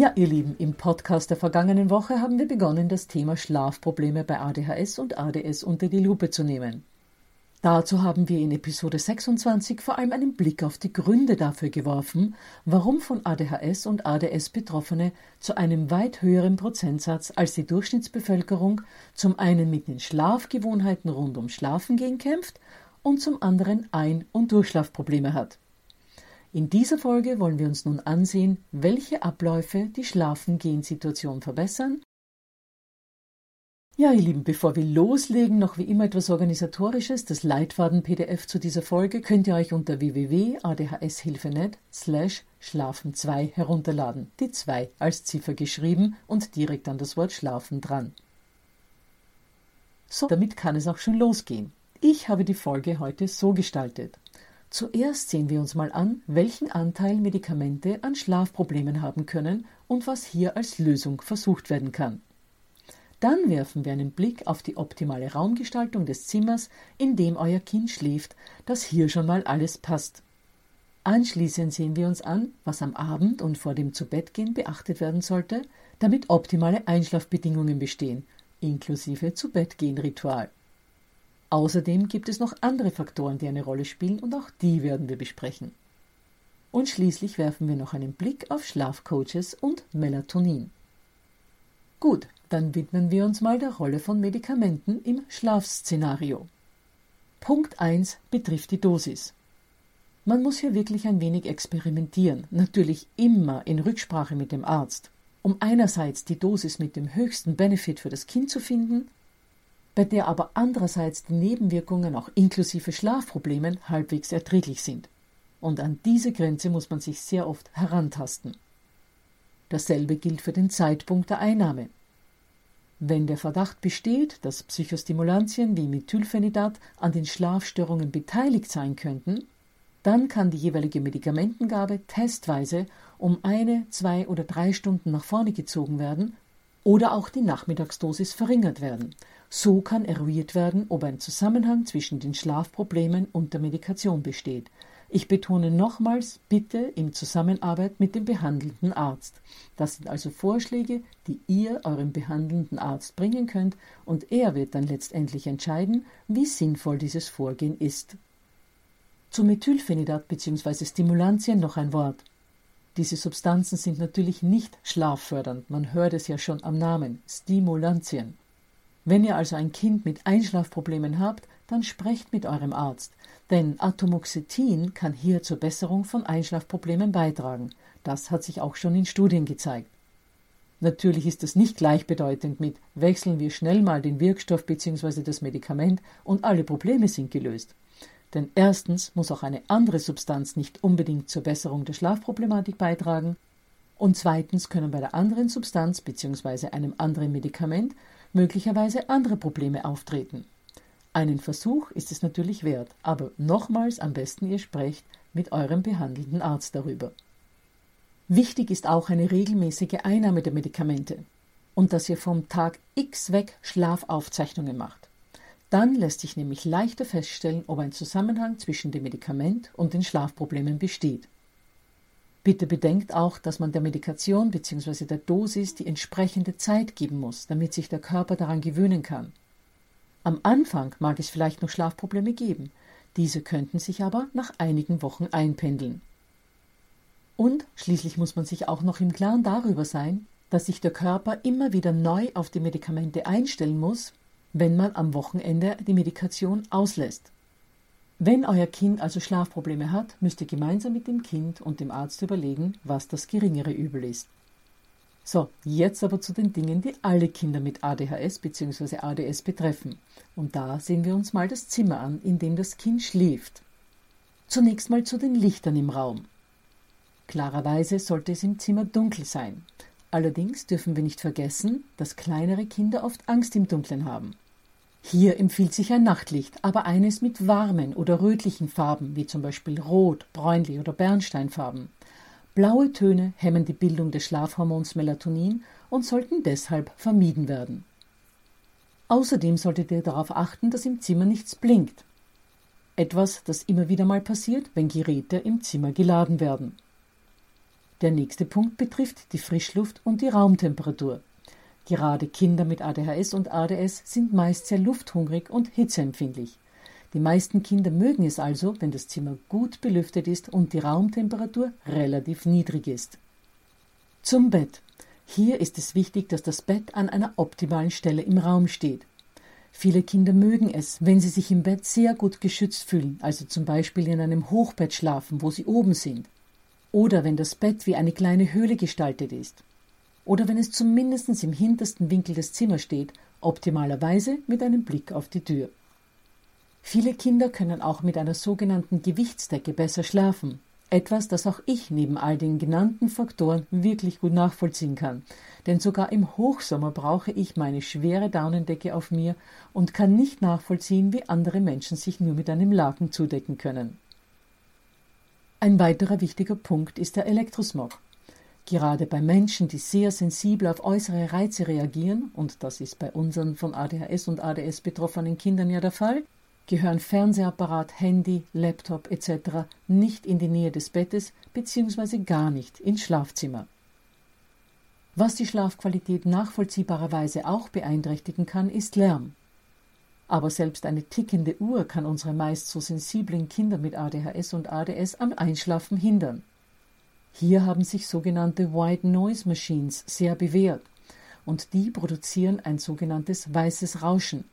Ja, ihr Lieben, im Podcast der vergangenen Woche haben wir begonnen, das Thema Schlafprobleme bei ADHS und ADS unter die Lupe zu nehmen. Dazu haben wir in Episode 26 vor allem einen Blick auf die Gründe dafür geworfen, warum von ADHS und ADS Betroffene zu einem weit höheren Prozentsatz als die Durchschnittsbevölkerung zum einen mit den Schlafgewohnheiten rund um Schlafengehen kämpft und zum anderen Ein- und Durchschlafprobleme hat. In dieser Folge wollen wir uns nun ansehen, welche Abläufe die Schlafen-Gehen-Situation verbessern. Ja, ihr Lieben, bevor wir loslegen, noch wie immer etwas Organisatorisches. Das Leitfaden-PDF zu dieser Folge könnt ihr euch unter www.adhshilfe.net slash schlafen2 herunterladen. Die 2 als Ziffer geschrieben und direkt an das Wort Schlafen dran. So, damit kann es auch schon losgehen. Ich habe die Folge heute so gestaltet. Zuerst sehen wir uns mal an, welchen Anteil Medikamente an Schlafproblemen haben können und was hier als Lösung versucht werden kann. Dann werfen wir einen Blick auf die optimale Raumgestaltung des Zimmers, in dem euer Kind schläft, dass hier schon mal alles passt. Anschließend sehen wir uns an, was am Abend und vor dem Zubettgehen beachtet werden sollte, damit optimale Einschlafbedingungen bestehen, inklusive Zubettgehen-Ritual. Außerdem gibt es noch andere Faktoren, die eine Rolle spielen und auch die werden wir besprechen. Und schließlich werfen wir noch einen Blick auf Schlafcoaches und Melatonin. Gut, dann widmen wir uns mal der Rolle von Medikamenten im Schlafszenario. Punkt 1 betrifft die Dosis. Man muss hier wirklich ein wenig experimentieren, natürlich immer in Rücksprache mit dem Arzt, um einerseits die Dosis mit dem höchsten Benefit für das Kind zu finden bei der aber andererseits die Nebenwirkungen auch inklusive Schlafproblemen halbwegs erträglich sind. Und an diese Grenze muss man sich sehr oft herantasten. Dasselbe gilt für den Zeitpunkt der Einnahme. Wenn der Verdacht besteht, dass Psychostimulantien wie Methylphenidat an den Schlafstörungen beteiligt sein könnten, dann kann die jeweilige Medikamentengabe testweise um eine, zwei oder drei Stunden nach vorne gezogen werden oder auch die Nachmittagsdosis verringert werden, so kann eruiert werden, ob ein Zusammenhang zwischen den Schlafproblemen und der Medikation besteht. Ich betone nochmals, bitte in Zusammenarbeit mit dem behandelnden Arzt. Das sind also Vorschläge, die ihr eurem behandelnden Arzt bringen könnt, und er wird dann letztendlich entscheiden, wie sinnvoll dieses Vorgehen ist. Zu Methylphenidat bzw. Stimulantien noch ein Wort. Diese Substanzen sind natürlich nicht schlaffördernd, man hört es ja schon am Namen, Stimulantien. Wenn ihr also ein Kind mit Einschlafproblemen habt, dann sprecht mit eurem Arzt, denn Atomoxetin kann hier zur Besserung von Einschlafproblemen beitragen. Das hat sich auch schon in Studien gezeigt. Natürlich ist das nicht gleichbedeutend mit wechseln wir schnell mal den Wirkstoff bzw. das Medikament und alle Probleme sind gelöst. Denn erstens muss auch eine andere Substanz nicht unbedingt zur Besserung der Schlafproblematik beitragen und zweitens können bei der anderen Substanz bzw. einem anderen Medikament möglicherweise andere Probleme auftreten. Einen Versuch ist es natürlich wert, aber nochmals am besten ihr sprecht mit eurem behandelnden Arzt darüber. Wichtig ist auch eine regelmäßige Einnahme der Medikamente und dass ihr vom Tag X weg Schlafaufzeichnungen macht. Dann lässt sich nämlich leichter feststellen, ob ein Zusammenhang zwischen dem Medikament und den Schlafproblemen besteht. Bitte bedenkt auch, dass man der Medikation bzw. der Dosis die entsprechende Zeit geben muss, damit sich der Körper daran gewöhnen kann. Am Anfang mag es vielleicht noch Schlafprobleme geben, diese könnten sich aber nach einigen Wochen einpendeln. Und schließlich muss man sich auch noch im Klaren darüber sein, dass sich der Körper immer wieder neu auf die Medikamente einstellen muss, wenn man am Wochenende die Medikation auslässt. Wenn euer Kind also Schlafprobleme hat, müsst ihr gemeinsam mit dem Kind und dem Arzt überlegen, was das geringere Übel ist. So, jetzt aber zu den Dingen, die alle Kinder mit ADHS bzw. ADS betreffen. Und da sehen wir uns mal das Zimmer an, in dem das Kind schläft. Zunächst mal zu den Lichtern im Raum. Klarerweise sollte es im Zimmer dunkel sein. Allerdings dürfen wir nicht vergessen, dass kleinere Kinder oft Angst im Dunkeln haben. Hier empfiehlt sich ein Nachtlicht, aber eines mit warmen oder rötlichen Farben, wie zum Beispiel Rot, Bräunlich oder Bernsteinfarben. Blaue Töne hemmen die Bildung des Schlafhormons Melatonin und sollten deshalb vermieden werden. Außerdem solltet ihr darauf achten, dass im Zimmer nichts blinkt. Etwas, das immer wieder mal passiert, wenn Geräte im Zimmer geladen werden. Der nächste Punkt betrifft die Frischluft und die Raumtemperatur. Gerade Kinder mit ADHS und ADS sind meist sehr lufthungrig und hitzeempfindlich. Die meisten Kinder mögen es also, wenn das Zimmer gut belüftet ist und die Raumtemperatur relativ niedrig ist. Zum Bett. Hier ist es wichtig, dass das Bett an einer optimalen Stelle im Raum steht. Viele Kinder mögen es, wenn sie sich im Bett sehr gut geschützt fühlen, also zum Beispiel in einem Hochbett schlafen, wo sie oben sind. Oder wenn das Bett wie eine kleine Höhle gestaltet ist. Oder wenn es zumindest im hintersten Winkel des Zimmers steht, optimalerweise mit einem Blick auf die Tür. Viele Kinder können auch mit einer sogenannten Gewichtsdecke besser schlafen. Etwas, das auch ich neben all den genannten Faktoren wirklich gut nachvollziehen kann. Denn sogar im Hochsommer brauche ich meine schwere Daunendecke auf mir und kann nicht nachvollziehen, wie andere Menschen sich nur mit einem Laken zudecken können. Ein weiterer wichtiger Punkt ist der Elektrosmog. Gerade bei Menschen, die sehr sensibel auf äußere Reize reagieren, und das ist bei unseren von ADHS und ADS betroffenen Kindern ja der Fall, gehören Fernsehapparat, Handy, Laptop etc. nicht in die Nähe des Bettes bzw. gar nicht ins Schlafzimmer. Was die Schlafqualität nachvollziehbarerweise auch beeinträchtigen kann, ist Lärm. Aber selbst eine tickende Uhr kann unsere meist so sensiblen Kinder mit ADHS und ADS am Einschlafen hindern. Hier haben sich sogenannte White Noise Machines sehr bewährt und die produzieren ein sogenanntes weißes Rauschen.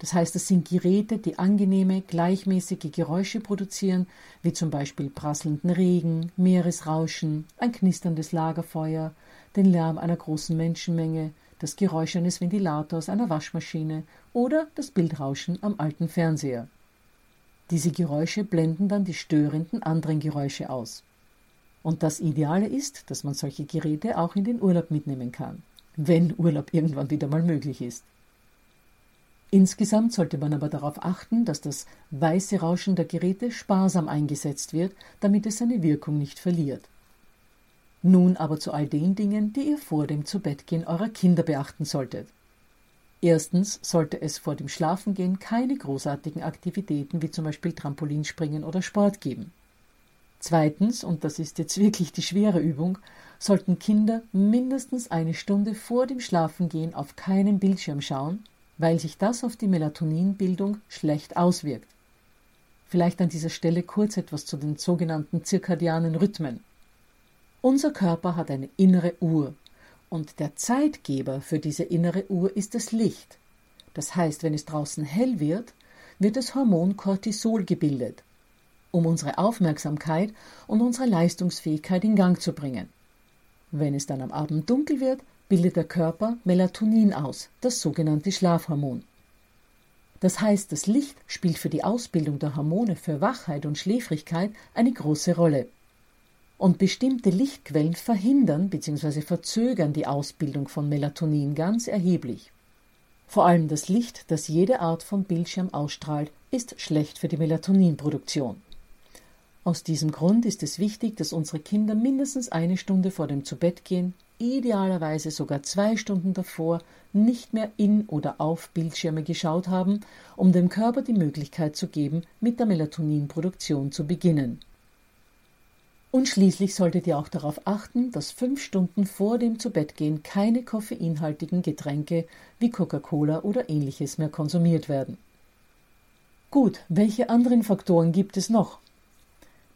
Das heißt, es sind Geräte, die angenehme, gleichmäßige Geräusche produzieren, wie zum Beispiel prasselnden Regen, Meeresrauschen, ein knisterndes Lagerfeuer, den Lärm einer großen Menschenmenge, das Geräusch eines Ventilators, einer Waschmaschine oder das Bildrauschen am alten Fernseher. Diese Geräusche blenden dann die störenden anderen Geräusche aus. Und das Ideale ist, dass man solche Geräte auch in den Urlaub mitnehmen kann, wenn Urlaub irgendwann wieder mal möglich ist. Insgesamt sollte man aber darauf achten, dass das weiße Rauschen der Geräte sparsam eingesetzt wird, damit es seine Wirkung nicht verliert. Nun aber zu all den Dingen, die ihr vor dem Zubettgehen eurer Kinder beachten solltet. Erstens sollte es vor dem Schlafengehen keine großartigen Aktivitäten wie zum Beispiel Trampolinspringen oder Sport geben. Zweitens, und das ist jetzt wirklich die schwere Übung, sollten Kinder mindestens eine Stunde vor dem Schlafengehen auf keinen Bildschirm schauen, weil sich das auf die Melatoninbildung schlecht auswirkt. Vielleicht an dieser Stelle kurz etwas zu den sogenannten zirkadianen Rhythmen. Unser Körper hat eine innere Uhr und der Zeitgeber für diese innere Uhr ist das Licht. Das heißt, wenn es draußen hell wird, wird das Hormon Cortisol gebildet, um unsere Aufmerksamkeit und unsere Leistungsfähigkeit in Gang zu bringen. Wenn es dann am Abend dunkel wird, bildet der Körper Melatonin aus, das sogenannte Schlafhormon. Das heißt, das Licht spielt für die Ausbildung der Hormone für Wachheit und Schläfrigkeit eine große Rolle. Und bestimmte Lichtquellen verhindern bzw. verzögern die Ausbildung von Melatonin ganz erheblich. Vor allem das Licht, das jede Art von Bildschirm ausstrahlt, ist schlecht für die Melatoninproduktion. Aus diesem Grund ist es wichtig, dass unsere Kinder mindestens eine Stunde vor dem Zubettgehen, idealerweise sogar zwei Stunden davor, nicht mehr in oder auf Bildschirme geschaut haben, um dem Körper die Möglichkeit zu geben, mit der Melatoninproduktion zu beginnen. Und schließlich solltet ihr auch darauf achten, dass fünf Stunden vor dem Zubettgehen keine koffeinhaltigen Getränke wie Coca-Cola oder ähnliches mehr konsumiert werden. Gut, welche anderen Faktoren gibt es noch?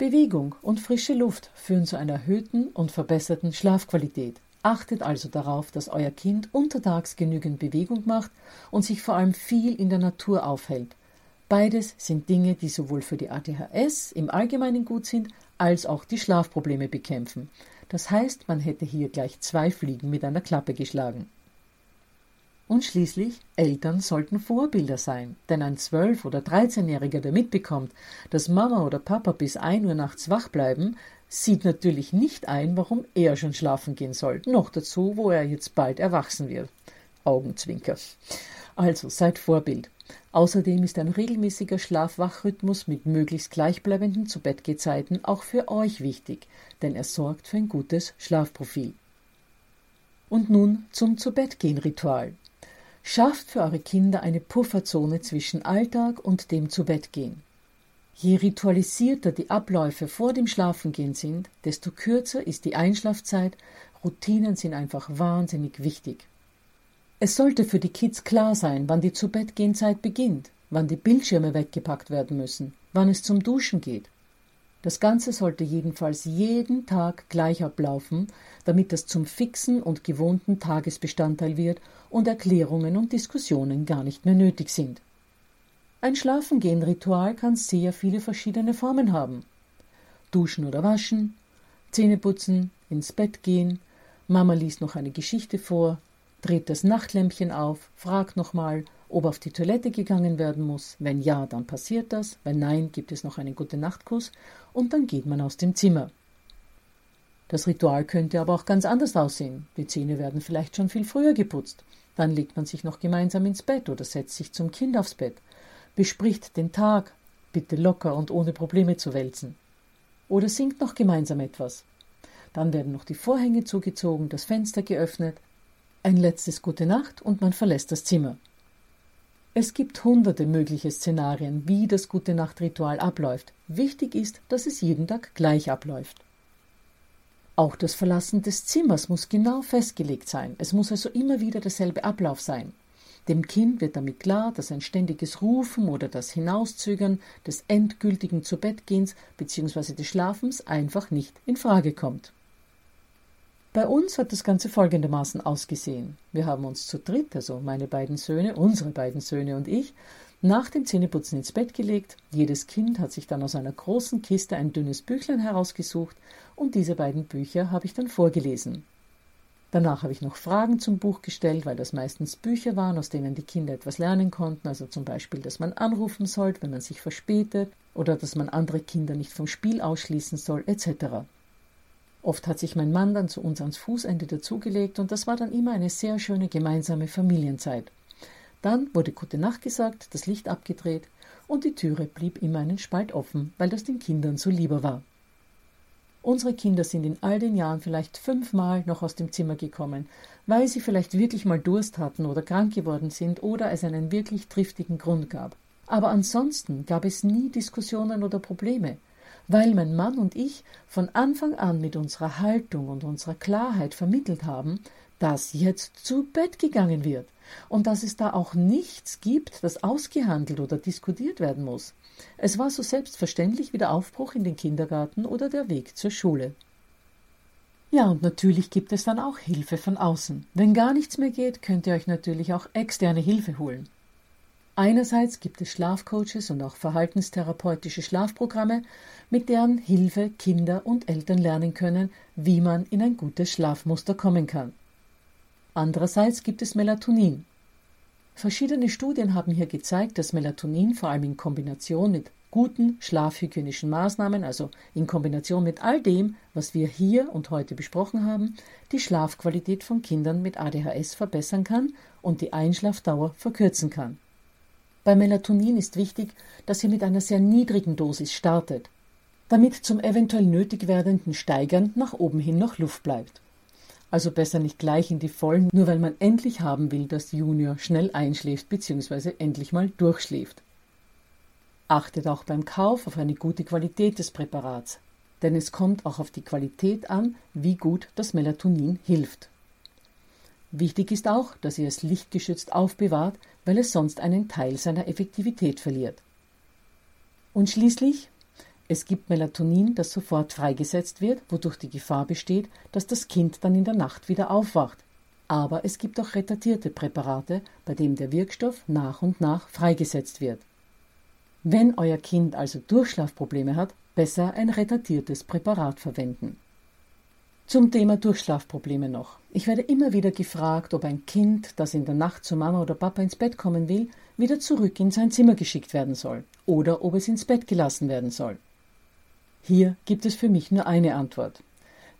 Bewegung und frische Luft führen zu einer erhöhten und verbesserten Schlafqualität. Achtet also darauf, dass euer Kind untertags genügend Bewegung macht und sich vor allem viel in der Natur aufhält. Beides sind Dinge, die sowohl für die ADHS im Allgemeinen gut sind, als auch die Schlafprobleme bekämpfen. Das heißt, man hätte hier gleich zwei Fliegen mit einer Klappe geschlagen. Und schließlich, Eltern sollten Vorbilder sein, denn ein Zwölf- oder Dreizehnjähriger, der mitbekommt, dass Mama oder Papa bis ein Uhr nachts wach bleiben, sieht natürlich nicht ein, warum er schon schlafen gehen soll, noch dazu, wo er jetzt bald erwachsen wird. Augenzwinker. Also seid Vorbild. Außerdem ist ein regelmäßiger Schlaf-Wach-Rhythmus mit möglichst gleichbleibenden Zubettgehzeiten auch für euch wichtig, denn er sorgt für ein gutes Schlafprofil. Und nun zum Zubettgehen-Ritual. Schafft für eure Kinder eine Pufferzone zwischen Alltag und dem Zubettgehen. Je ritualisierter die Abläufe vor dem Schlafengehen sind, desto kürzer ist die Einschlafzeit. Routinen sind einfach wahnsinnig wichtig. Es sollte für die Kids klar sein, wann die Zubettgehenzeit beginnt, wann die Bildschirme weggepackt werden müssen, wann es zum Duschen geht. Das Ganze sollte jedenfalls jeden Tag gleich ablaufen, damit das zum fixen und gewohnten Tagesbestandteil wird und Erklärungen und Diskussionen gar nicht mehr nötig sind. Ein Schlafengehen-Ritual kann sehr viele verschiedene Formen haben. Duschen oder waschen, Zähne putzen, ins Bett gehen, Mama liest noch eine Geschichte vor, dreht das Nachtlämpchen auf, fragt nochmal, ob auf die Toilette gegangen werden muss. Wenn ja, dann passiert das. Wenn nein, gibt es noch einen gute Nachtkuss und dann geht man aus dem Zimmer. Das Ritual könnte aber auch ganz anders aussehen. Die Zähne werden vielleicht schon viel früher geputzt. Dann legt man sich noch gemeinsam ins Bett oder setzt sich zum Kind aufs Bett, bespricht den Tag, bitte locker und ohne Probleme zu wälzen. Oder singt noch gemeinsam etwas. Dann werden noch die Vorhänge zugezogen, das Fenster geöffnet, ein letztes Gute Nacht und man verlässt das Zimmer. Es gibt hunderte mögliche Szenarien, wie das Gute Nacht Ritual abläuft. Wichtig ist, dass es jeden Tag gleich abläuft. Auch das Verlassen des Zimmers muss genau festgelegt sein. Es muss also immer wieder derselbe Ablauf sein. Dem Kind wird damit klar, dass ein ständiges Rufen oder das Hinauszögern des endgültigen Zubettgehens bzw. des Schlafens einfach nicht in Frage kommt. Bei uns hat das Ganze folgendermaßen ausgesehen. Wir haben uns zu dritt, also meine beiden Söhne, unsere beiden Söhne und ich, nach dem Zähneputzen ins Bett gelegt. Jedes Kind hat sich dann aus einer großen Kiste ein dünnes Büchlein herausgesucht und diese beiden Bücher habe ich dann vorgelesen. Danach habe ich noch Fragen zum Buch gestellt, weil das meistens Bücher waren, aus denen die Kinder etwas lernen konnten, also zum Beispiel, dass man anrufen sollte, wenn man sich verspätet, oder dass man andere Kinder nicht vom Spiel ausschließen soll, etc. Oft hat sich mein Mann dann zu uns ans Fußende dazugelegt und das war dann immer eine sehr schöne gemeinsame Familienzeit. Dann wurde Gute Nacht gesagt, das Licht abgedreht und die Türe blieb immer einen Spalt offen, weil das den Kindern so lieber war. Unsere Kinder sind in all den Jahren vielleicht fünfmal noch aus dem Zimmer gekommen, weil sie vielleicht wirklich mal Durst hatten oder krank geworden sind oder es einen wirklich triftigen Grund gab. Aber ansonsten gab es nie Diskussionen oder Probleme weil mein Mann und ich von Anfang an mit unserer Haltung und unserer Klarheit vermittelt haben, dass jetzt zu Bett gegangen wird und dass es da auch nichts gibt, das ausgehandelt oder diskutiert werden muss. Es war so selbstverständlich wie der Aufbruch in den Kindergarten oder der Weg zur Schule. Ja, und natürlich gibt es dann auch Hilfe von außen. Wenn gar nichts mehr geht, könnt ihr euch natürlich auch externe Hilfe holen. Einerseits gibt es Schlafcoaches und auch verhaltenstherapeutische Schlafprogramme, mit deren Hilfe Kinder und Eltern lernen können, wie man in ein gutes Schlafmuster kommen kann. Andererseits gibt es Melatonin. Verschiedene Studien haben hier gezeigt, dass Melatonin vor allem in Kombination mit guten schlafhygienischen Maßnahmen, also in Kombination mit all dem, was wir hier und heute besprochen haben, die Schlafqualität von Kindern mit ADHS verbessern kann und die Einschlafdauer verkürzen kann. Bei Melatonin ist wichtig, dass ihr mit einer sehr niedrigen Dosis startet, damit zum eventuell nötig werdenden Steigern nach oben hin noch Luft bleibt. Also besser nicht gleich in die Vollen, nur weil man endlich haben will, dass Junior schnell einschläft bzw. endlich mal durchschläft. Achtet auch beim Kauf auf eine gute Qualität des Präparats, denn es kommt auch auf die Qualität an, wie gut das Melatonin hilft. Wichtig ist auch, dass ihr es lichtgeschützt aufbewahrt, weil es sonst einen Teil seiner Effektivität verliert. Und schließlich es gibt Melatonin, das sofort freigesetzt wird, wodurch die Gefahr besteht, dass das Kind dann in der Nacht wieder aufwacht. Aber es gibt auch retardierte Präparate, bei denen der Wirkstoff nach und nach freigesetzt wird. Wenn euer Kind also Durchschlafprobleme hat, besser ein retardiertes Präparat verwenden. Zum Thema Durchschlafprobleme noch. Ich werde immer wieder gefragt, ob ein Kind, das in der Nacht zu Mama oder Papa ins Bett kommen will, wieder zurück in sein Zimmer geschickt werden soll oder ob es ins Bett gelassen werden soll. Hier gibt es für mich nur eine Antwort.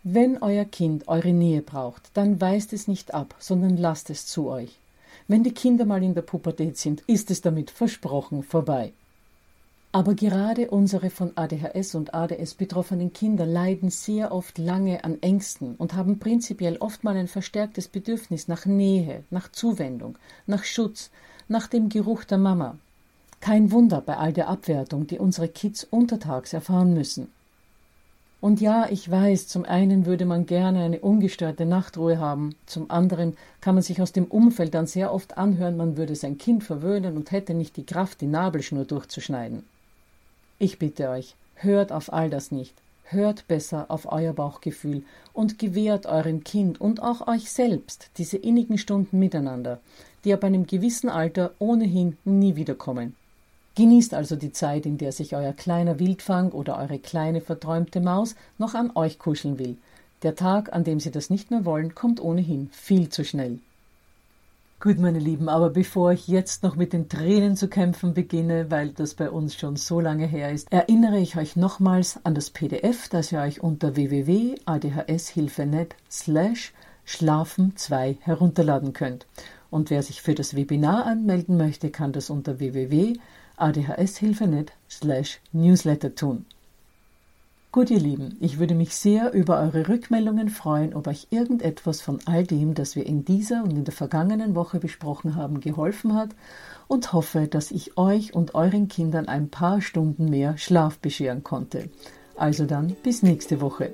Wenn euer Kind eure Nähe braucht, dann weist es nicht ab, sondern lasst es zu euch. Wenn die Kinder mal in der Pubertät sind, ist es damit versprochen vorbei. Aber gerade unsere von ADHS und ADS betroffenen Kinder leiden sehr oft lange an Ängsten und haben prinzipiell oft mal ein verstärktes Bedürfnis nach Nähe, nach Zuwendung, nach Schutz, nach dem Geruch der Mama. Kein Wunder bei all der Abwertung, die unsere Kids untertags erfahren müssen. Und ja, ich weiß, zum einen würde man gerne eine ungestörte Nachtruhe haben, zum anderen kann man sich aus dem Umfeld dann sehr oft anhören, man würde sein Kind verwöhnen und hätte nicht die Kraft, die Nabelschnur durchzuschneiden. Ich bitte euch, hört auf all das nicht, hört besser auf euer Bauchgefühl und gewährt eurem Kind und auch euch selbst diese innigen Stunden miteinander, die ab einem gewissen Alter ohnehin nie wiederkommen. Genießt also die Zeit, in der sich euer kleiner Wildfang oder eure kleine verträumte Maus noch an euch kuscheln will. Der Tag, an dem sie das nicht mehr wollen, kommt ohnehin viel zu schnell. Gut, meine Lieben, aber bevor ich jetzt noch mit den Tränen zu kämpfen beginne, weil das bei uns schon so lange her ist, erinnere ich euch nochmals an das PDF, das ihr euch unter www.adhshilfe.net slash schlafen 2 herunterladen könnt. Und wer sich für das Webinar anmelden möchte, kann das unter www adhshilfe.net slash newsletter tun. Gut, ihr Lieben, ich würde mich sehr über eure Rückmeldungen freuen, ob euch irgendetwas von all dem, das wir in dieser und in der vergangenen Woche besprochen haben, geholfen hat und hoffe, dass ich euch und euren Kindern ein paar Stunden mehr Schlaf bescheren konnte. Also dann bis nächste Woche.